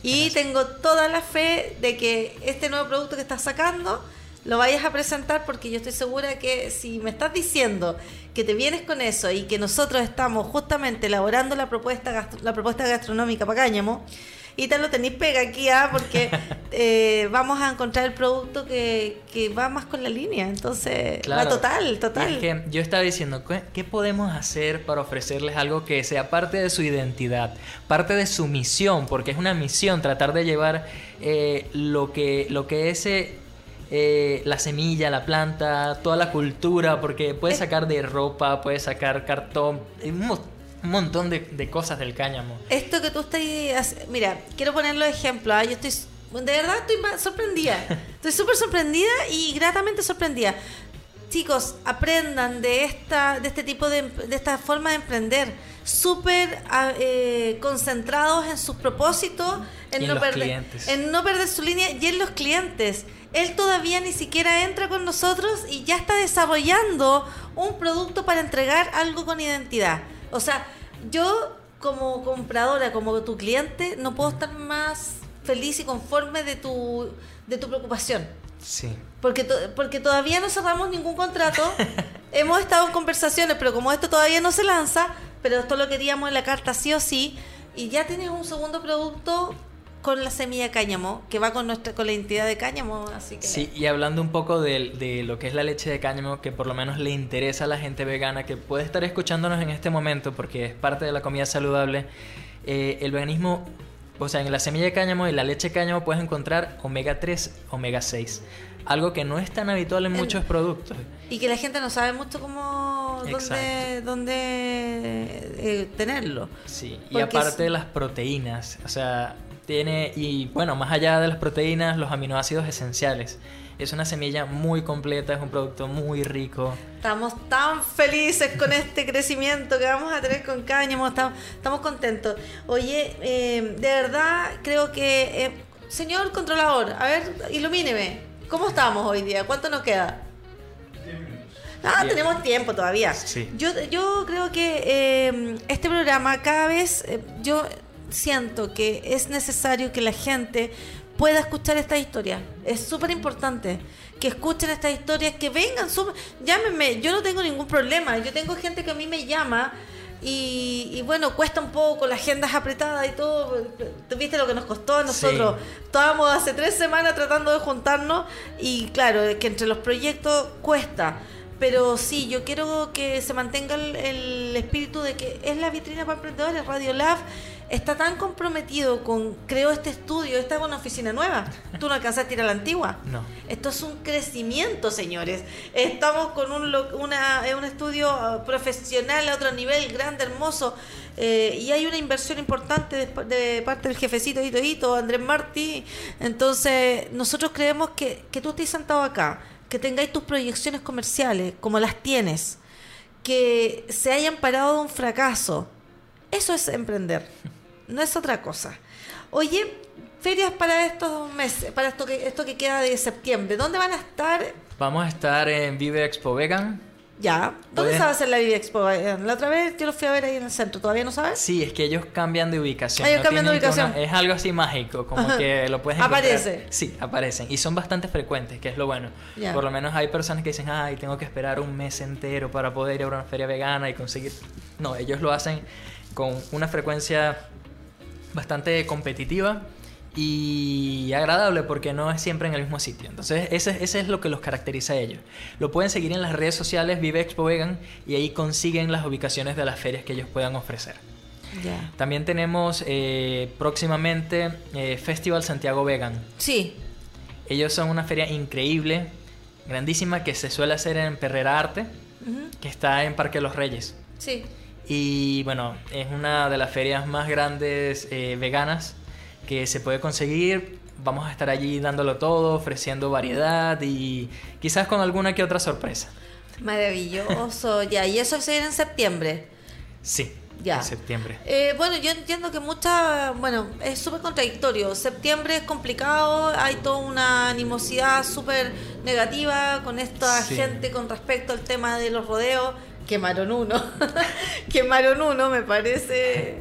Y tengo toda la fe de que este nuevo producto que estás sacando lo vayas a presentar porque yo estoy segura que si me estás diciendo que te vienes con eso y que nosotros estamos justamente elaborando la propuesta la propuesta gastronómica para Cáñamo, y te lo tenéis pega aquí, ¿ah? porque eh, vamos a encontrar el producto que, que va más con la línea. Entonces, va Claro. total, total. Y es que yo estaba diciendo, ¿qué, qué podemos hacer para ofrecerles algo que sea parte de su identidad, parte de su misión? Porque es una misión tratar de llevar eh, lo, que, lo que es eh, eh, la semilla, la planta, toda la cultura, porque puedes sacar de ropa, puedes sacar cartón, un, mo- un montón de, de cosas del cáñamo. Esto que tú estás... Mira, quiero poner los ejemplos. ¿ah? Yo estoy... De verdad estoy sorprendida. Estoy súper sorprendida y gratamente sorprendida. Chicos, aprendan de esta de este tipo de, de esta forma de emprender. Súper ah, eh, concentrados en sus propósitos, en, no los perder, clientes. en no perder su línea y en los clientes. Él todavía ni siquiera entra con nosotros y ya está desarrollando un producto para entregar algo con identidad. O sea, yo como compradora, como tu cliente, no puedo estar más feliz y conforme de tu, de tu preocupación. Sí. Porque, to- porque todavía no cerramos ningún contrato. Hemos estado en conversaciones, pero como esto todavía no se lanza, pero esto lo queríamos en la carta sí o sí, y ya tienes un segundo producto con la semilla de cáñamo, que va con nuestra con la identidad de cáñamo, así que Sí, y hablando un poco de, de lo que es la leche de cáñamo, que por lo menos le interesa a la gente vegana, que puede estar escuchándonos en este momento porque es parte de la comida saludable, eh, el veganismo, o sea, en la semilla de cáñamo y la leche de cáñamo puedes encontrar omega 3, omega 6, algo que no es tan habitual en En- muchos productos. y que la gente no sabe mucho cómo dónde, dónde eh, tenerlo. Sí, y aparte es- de las proteínas, o sea, tiene, y bueno, más allá de las proteínas, los aminoácidos esenciales. Es una semilla muy completa, es un producto muy rico. Estamos tan felices con este crecimiento que vamos a tener con cáñamo, estamos, estamos contentos. Oye, eh, de verdad creo que, eh, señor controlador, a ver, ilumíneme, ¿cómo estamos hoy día? ¿Cuánto nos queda? Ah, Bien. tenemos tiempo todavía. Sí. Yo, yo creo que eh, este programa cada vez, eh, yo siento que es necesario que la gente pueda escuchar esta historia. Es súper importante que escuchen estas historias, que vengan, sub- llámenme, yo no tengo ningún problema. Yo tengo gente que a mí me llama y, y bueno, cuesta un poco, la agenda es apretada y todo. ¿Tú viste lo que nos costó a nosotros? Estábamos hace tres semanas tratando de juntarnos y claro, es que entre los proyectos cuesta. Pero sí, yo quiero que se mantenga el, el espíritu de que es la vitrina para emprendedores. Radio Lab está tan comprometido con, creó este estudio, está con una oficina nueva. Tú no alcanzaste a ir a la antigua. No. Esto es un crecimiento, señores. Estamos con un, lo- una, eh, un estudio ah, profesional a otro nivel, grande, hermoso. eh, y hay una inversión importante de, de parte del jefecito Hito Hito, Andrés Martí. Entonces, nosotros creemos que, que tú estés sentado acá, que tengáis tus proyecciones comerciales como las tienes, que se hayan parado de un fracaso. Eso es emprender, no es otra cosa. Oye, ferias para estos meses, para esto que, esto que queda de septiembre, ¿dónde van a estar? Vamos a estar en Vive Expo Vegan. Ya, ¿dónde se va a hacer la Vive Expo? Eh, La otra vez yo lo fui a ver ahí en el centro, ¿todavía no sabes? Sí, es que ellos cambian de ubicación. Ellos cambian de ubicación. una- es algo así mágico, como Ajá. que lo puedes encontrar. Aparece. Sí, aparecen. Y son bastante frecuentes, que es lo bueno. Ya. Por lo menos hay personas que dicen, ay, tengo que esperar un mes entero para poder ir a una feria vegana y conseguir... No, ellos lo hacen con una frecuencia bastante competitiva y agradable porque no es siempre en el mismo sitio. Entonces, ese, ese es lo que los caracteriza a ellos. Lo pueden seguir en las redes sociales Vive Expo Vegan y ahí consiguen las ubicaciones de las ferias que ellos puedan ofrecer. Ya. También tenemos eh, próximamente eh, Festival Santiago Vegan. Sí, Ellos son una feria increíble, grandísima, que se suele hacer en Perrera Arte, ujú, que está en Parque Los Reyes. sí. Y bueno, es una de las ferias más grandes eh, veganas que se puede conseguir. Vamos a estar allí dándolo todo, ofreciendo variedad y quizás con alguna que otra sorpresa. Maravilloso, ya. Y eso se viene en septiembre. Sí, Ya. en septiembre. Eh, bueno, yo entiendo que mucha, bueno, es súper contradictorio. Septiembre es complicado, hay toda una animosidad súper negativa con esta Sí. gente con respecto al tema de los rodeos. Quemaron uno. Quemaron uno, me parece.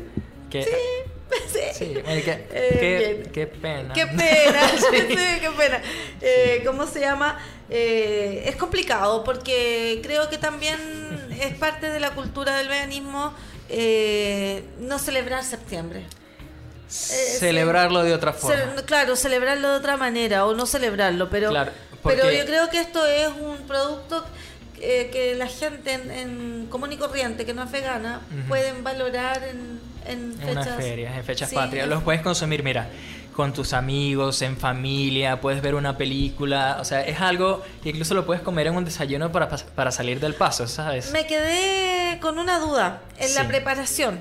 Que- Sí. sí, qué, Eh, qué- qué pena. Qué pena, Sí. sí, qué pena. Eh, ¿Cómo se llama? Eh, es complicado porque creo que también es parte de la cultura del veganismo eh, no celebrar septiembre. Celebrarlo de otra forma. Claro, celebrarlo de otra manera o no celebrarlo, pero, Claro, pero yo creo que esto es un producto eh, que la gente en, en común y corriente que no es vegana pueden valorar en, en En fechas. unas ferias, en fechas Sí. patrias. Los puedes consumir, mira, con tus amigos, en familia, puedes ver una película. O sea, es algo que incluso lo puedes comer en un desayuno para, para salir del paso, ¿sabes? Me quedé con una duda en la preparación.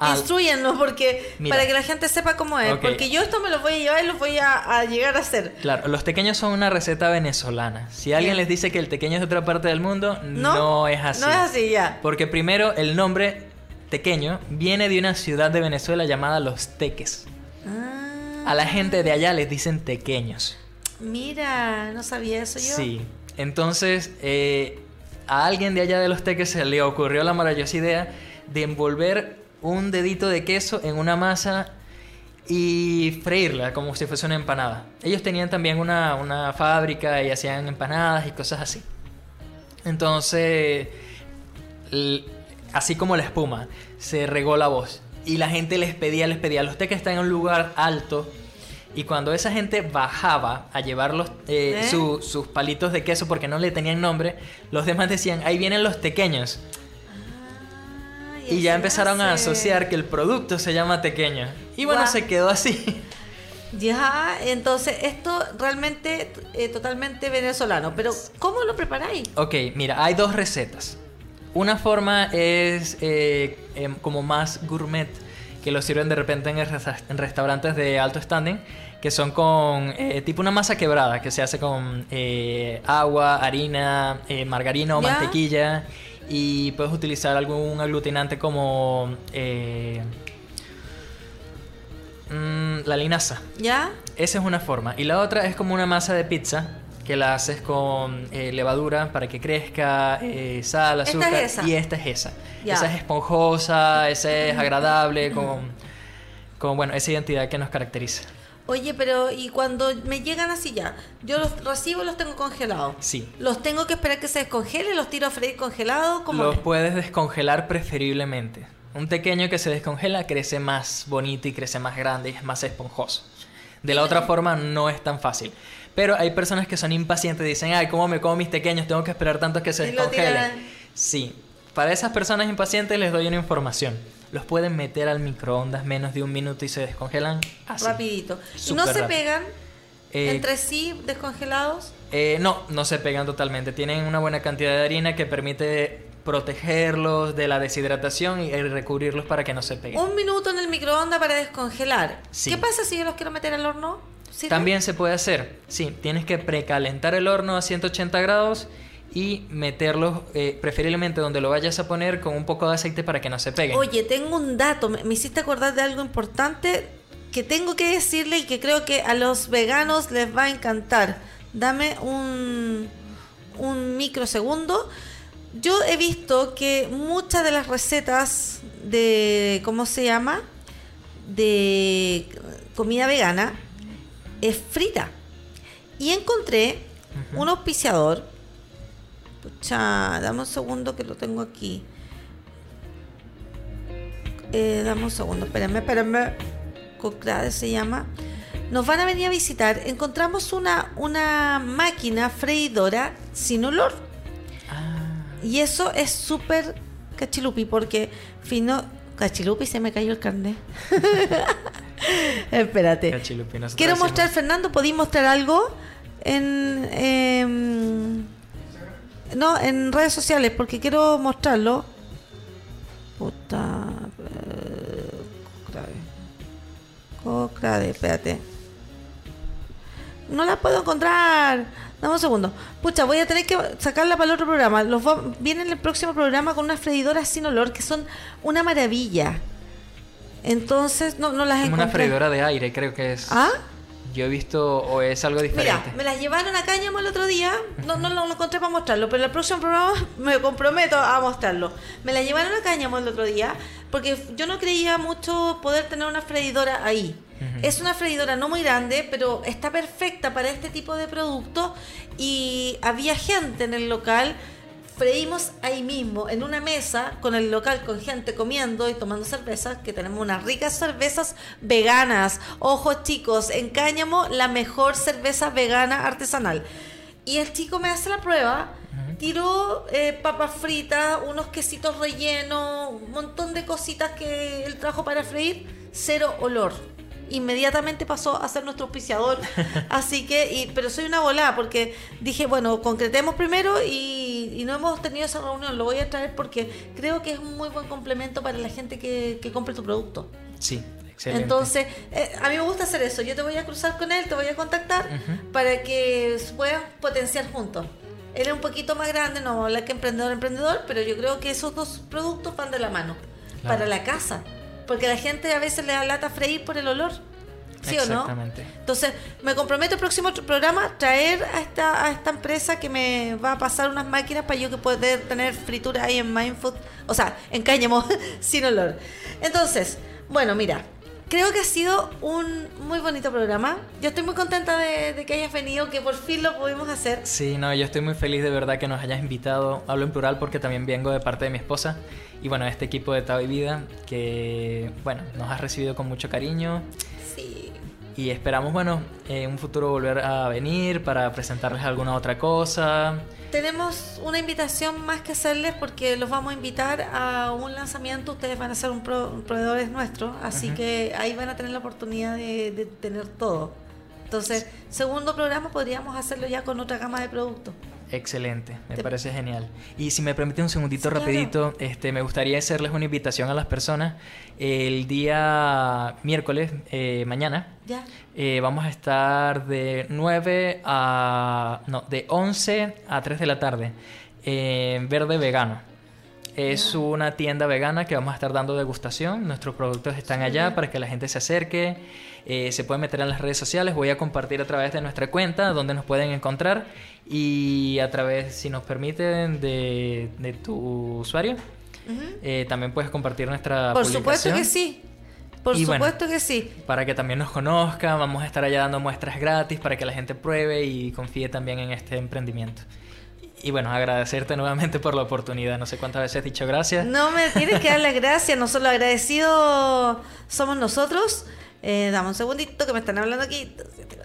Instruyenos porque Mira. para que la gente sepa cómo es, porque yo esto me lo voy a llevar y lo voy a, a llegar a hacer. Claro, los tequeños son una receta venezolana. Si alguien les dice que el tequeño es de otra parte del mundo, ¿No? no, es así. No es así ya. Porque primero, el nombre tequeño viene de una ciudad de Venezuela llamada Los Teques. Ah, A la gente de allá les dicen tequeños. Mira, no sabía eso yo. Sí. Entonces, eh, a alguien de allá de los teques se le ocurrió la maravillosa idea de envolver un dedito de queso en una masa y freírla como si fuese una empanada. Ellos tenían también una, una fábrica y hacían empanadas y cosas así. Entonces, así como la espuma, se regó la voz. Y la gente les pedía, les pedía. Los teques están en un lugar alto Y cuando esa gente bajaba a llevar los, eh, ¿Eh? su- sus palitos de queso porque no le tenían nombre, los demás decían, ahí vienen los tequeños. Y ya empezaron a asociar que el producto se llama tequeño. Y bueno, se quedó así. Ya, entonces esto realmente eh, totalmente venezolano. Pero, ¿cómo lo preparáis? Ok, mira, hay dos recetas. Una forma es eh, em, como más gourmet, que lo sirven de repente en, el resta- en restaurantes de alto standing, que son con eh, tipo una masa quebrada, que se hace con eh, agua, harina, margarina o ¿Ya? mantequilla, y puedes utilizar algún aglutinante como eh, mm, la linaza. ¿Ya? Esa es una forma. Y la otra es como una masa de pizza que la haces con eh, levadura para que crezca, eh, sal, Esta azúcar. es esa. Y esta es esa. Ya. Esa es esponjosa, esa es agradable, con, con bueno, esa identidad que nos caracteriza. Oye, pero ¿y cuando me llegan así ya? Yo los recibo los tengo congelados. Sí. ¿Los tengo que esperar que se descongelen? ¿Los tiro a freír congelados? ¿Cómo Los es? puedes descongelar preferiblemente. Un pequeño que se descongela crece más bonito y crece más grande y es más esponjoso. De la otra forma no es tan fácil. Pero hay personas que son impacientes y dicen, ay, ¿cómo me como mis pequeños? Tengo que esperar tanto que se Y descongelen. Sí. Para esas personas impacientes les doy una información. Los pueden meter al microondas menos de un minuto y se descongelan así. Rapidito. ¿Y no se rápido. pegan Eh, entre sí descongelados? eh, no, no se pegan totalmente. Tienen una buena cantidad de harina que permite protegerlos de la deshidratación y eh, recubrirlos para que no se peguen. Un minuto en el microondas para descongelar. Sí. ¿Qué pasa si yo los quiero meter al horno? ¿Sirve? También se puede hacer. Sí, tienes que precalentar el horno a 180 grados y meterlos eh, preferiblemente donde lo vayas a poner con un poco de aceite para que no se peguen. Oye, tengo un dato. Me, me hiciste acordar de algo importante que tengo que decirle y que creo que a los veganos les va a encantar. Dame un, un microsegundo. Yo he visto que muchas de las recetas de, ¿cómo se llama? De comida vegana es frita. Y encontré un auspiciador. Pucha, dame un segundo que lo tengo aquí. Eh, dame un segundo, espérenme, espérenme. Coclade se llama. Nos van a venir a visitar. Encontramos una, una máquina freidora sin olor. Ah, Y eso es súper cachilupi porque fino. Cachilupi se me cayó el carnet. Espérate. cachilupi, Quiero mostrar, Fernando, ¿podéis mostrar algo en. em, no, en redes sociales, porque quiero mostrarlo. Puta. eh, Coclade. Coclade, espérate. No la puedo encontrar. Dame un segundo. Pucha, voy a tener que sacarla para el otro programa. Los va- viene en el próximo programa con unas freidoras sin olor que son una maravilla. Entonces, no, no las Como una encontré. freidora de aire, creo que es. ¿Ah? Yo he visto, o es algo diferente. Mira, me las llevaron a Cáñamo el otro día. No, no lo encontré para mostrarlo, pero en el próximo programa me comprometo a mostrarlo. Me la llevaron a Cáñamo el otro día porque yo no creía mucho poder tener una freidora ahí. Es una freidora no muy grande, pero está perfecta para este tipo de productos y había gente en el local. Freímos ahí mismo, en una mesa, con el local, con gente comiendo y tomando cervezas, que tenemos unas ricas cervezas veganas. Ojos chicos, en Cáñamo, la mejor cerveza vegana artesanal. Y el chico me hace la prueba, tiró eh, papas fritas, unos quesitos rellenos, un montón de cositas que él trajo para freír, cero olor. Inmediatamente pasó a ser nuestro auspiciador. Así que, y- pero soy una volada porque dije, bueno, concretemos primero y, y no hemos tenido esa reunión. Lo voy a traer porque creo que es un muy buen complemento para la gente que, que compre tu producto. Sí, excelente. Entonces, eh, a mí me gusta hacer eso. Yo te voy a cruzar con él, te voy a contactar para que puedan potenciar juntos. Él es un poquito más grande, no vamos a hablar que emprendedor, emprendedor, pero yo creo que esos dos productos van de la mano Claro. para la casa. Porque a la gente a veces le da lata freír por el olor. ¿Sí o no? Exactamente. Entonces, me comprometo el próximo programa traer a esta, a esta empresa que me va a pasar unas máquinas para yo que poder tener fritura ahí en Mindfood, o sea, en cáñamo, sin olor. Entonces, bueno, mira, creo que ha sido un muy bonito programa. Yo estoy muy contenta de, de que hayas venido, que por fin lo pudimos hacer. Sí, no, yo estoy muy feliz de verdad que nos hayas invitado. Hablo en plural porque también vengo de parte de mi esposa. Y bueno, este equipo de Tao y Vida que, bueno, nos ha recibido con mucho cariño. Sí. Y esperamos, bueno, en un futuro volver a venir para presentarles alguna otra cosa. Tenemos una invitación más que hacerles porque los vamos a invitar a un lanzamiento. Ustedes van a ser un, pro, proveedores nuestros, así que ahí van a tener la oportunidad de, de tener todo. Entonces, segundo programa podríamos hacerlo ya con otra gama de productos. Excelente, me parece genial. Y si me permite un segundito rapidito, este, me gustaría hacerles una invitación a las personas. El día miércoles, eh, mañana, ¿Ya? Eh, vamos a estar de 9 a... no, de 11 a 3 de la tarde en Verde Vegano. Es una tienda vegana que vamos a estar dando degustación. Nuestros productos están allá para que la gente se acerque. Eh, se puede meter en las redes sociales. Voy a compartir a través de nuestra cuenta donde nos pueden encontrar. Y a través, si nos permiten, de, de tu usuario. eh, también puedes compartir nuestra Por publicación. supuesto que sí. Por Y bueno, supuesto que sí. Para que también nos conozcan, vamos a estar allá dando muestras gratis para que la gente pruebe y confíe también en este emprendimiento. Y bueno, agradecerte nuevamente por la oportunidad. No sé cuántas veces he dicho gracias. No me tienes que dar las gracias, nosotros agradecidos somos nosotros. Eh, dame un segundito que me están hablando aquí.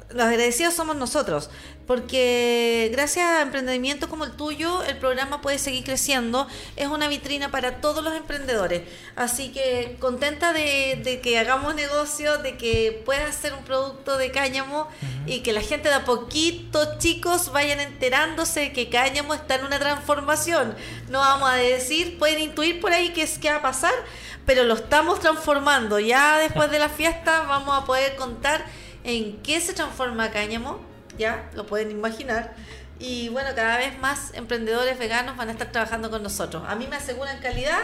Los agradecidos somos nosotros, porque gracias a emprendimientos como el tuyo, el programa puede seguir creciendo. Es una vitrina para todos los emprendedores. Así que contenta de, de que hagamos negocio, de que puedas hacer un producto de cáñamo y que la gente de a poquito, chicos, vayan enterándose de que cáñamo está en una transformación. No vamos a decir, pueden intuir por ahí qué es qué va a pasar, pero lo estamos transformando. Ya después de la fiesta vamos a poder contar en qué se transforma cáñamo, ya lo pueden imaginar. Y bueno, cada vez más emprendedores veganos van a estar trabajando con nosotros. A mí me aseguran calidad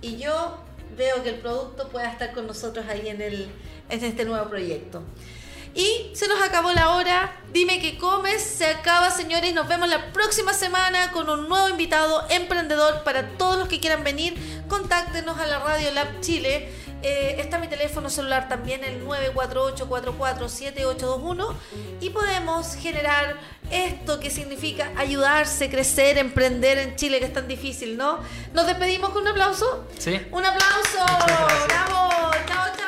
y yo veo que el producto pueda estar con nosotros ahí en, el, en este nuevo proyecto. Y se nos acabó la hora. Dime qué comes. Se acaba, señores. Nos vemos la próxima semana con un nuevo invitado emprendedor para todos los que quieran venir. Contáctenos a la Radio Lab Chile. Eh, está mi teléfono celular también, el 948-447821. Y podemos generar esto que significa ayudarse, crecer, emprender en Chile, que es tan difícil, ¿no? Nos despedimos con un aplauso. Sí. Un aplauso. Bravo. Chao, chao.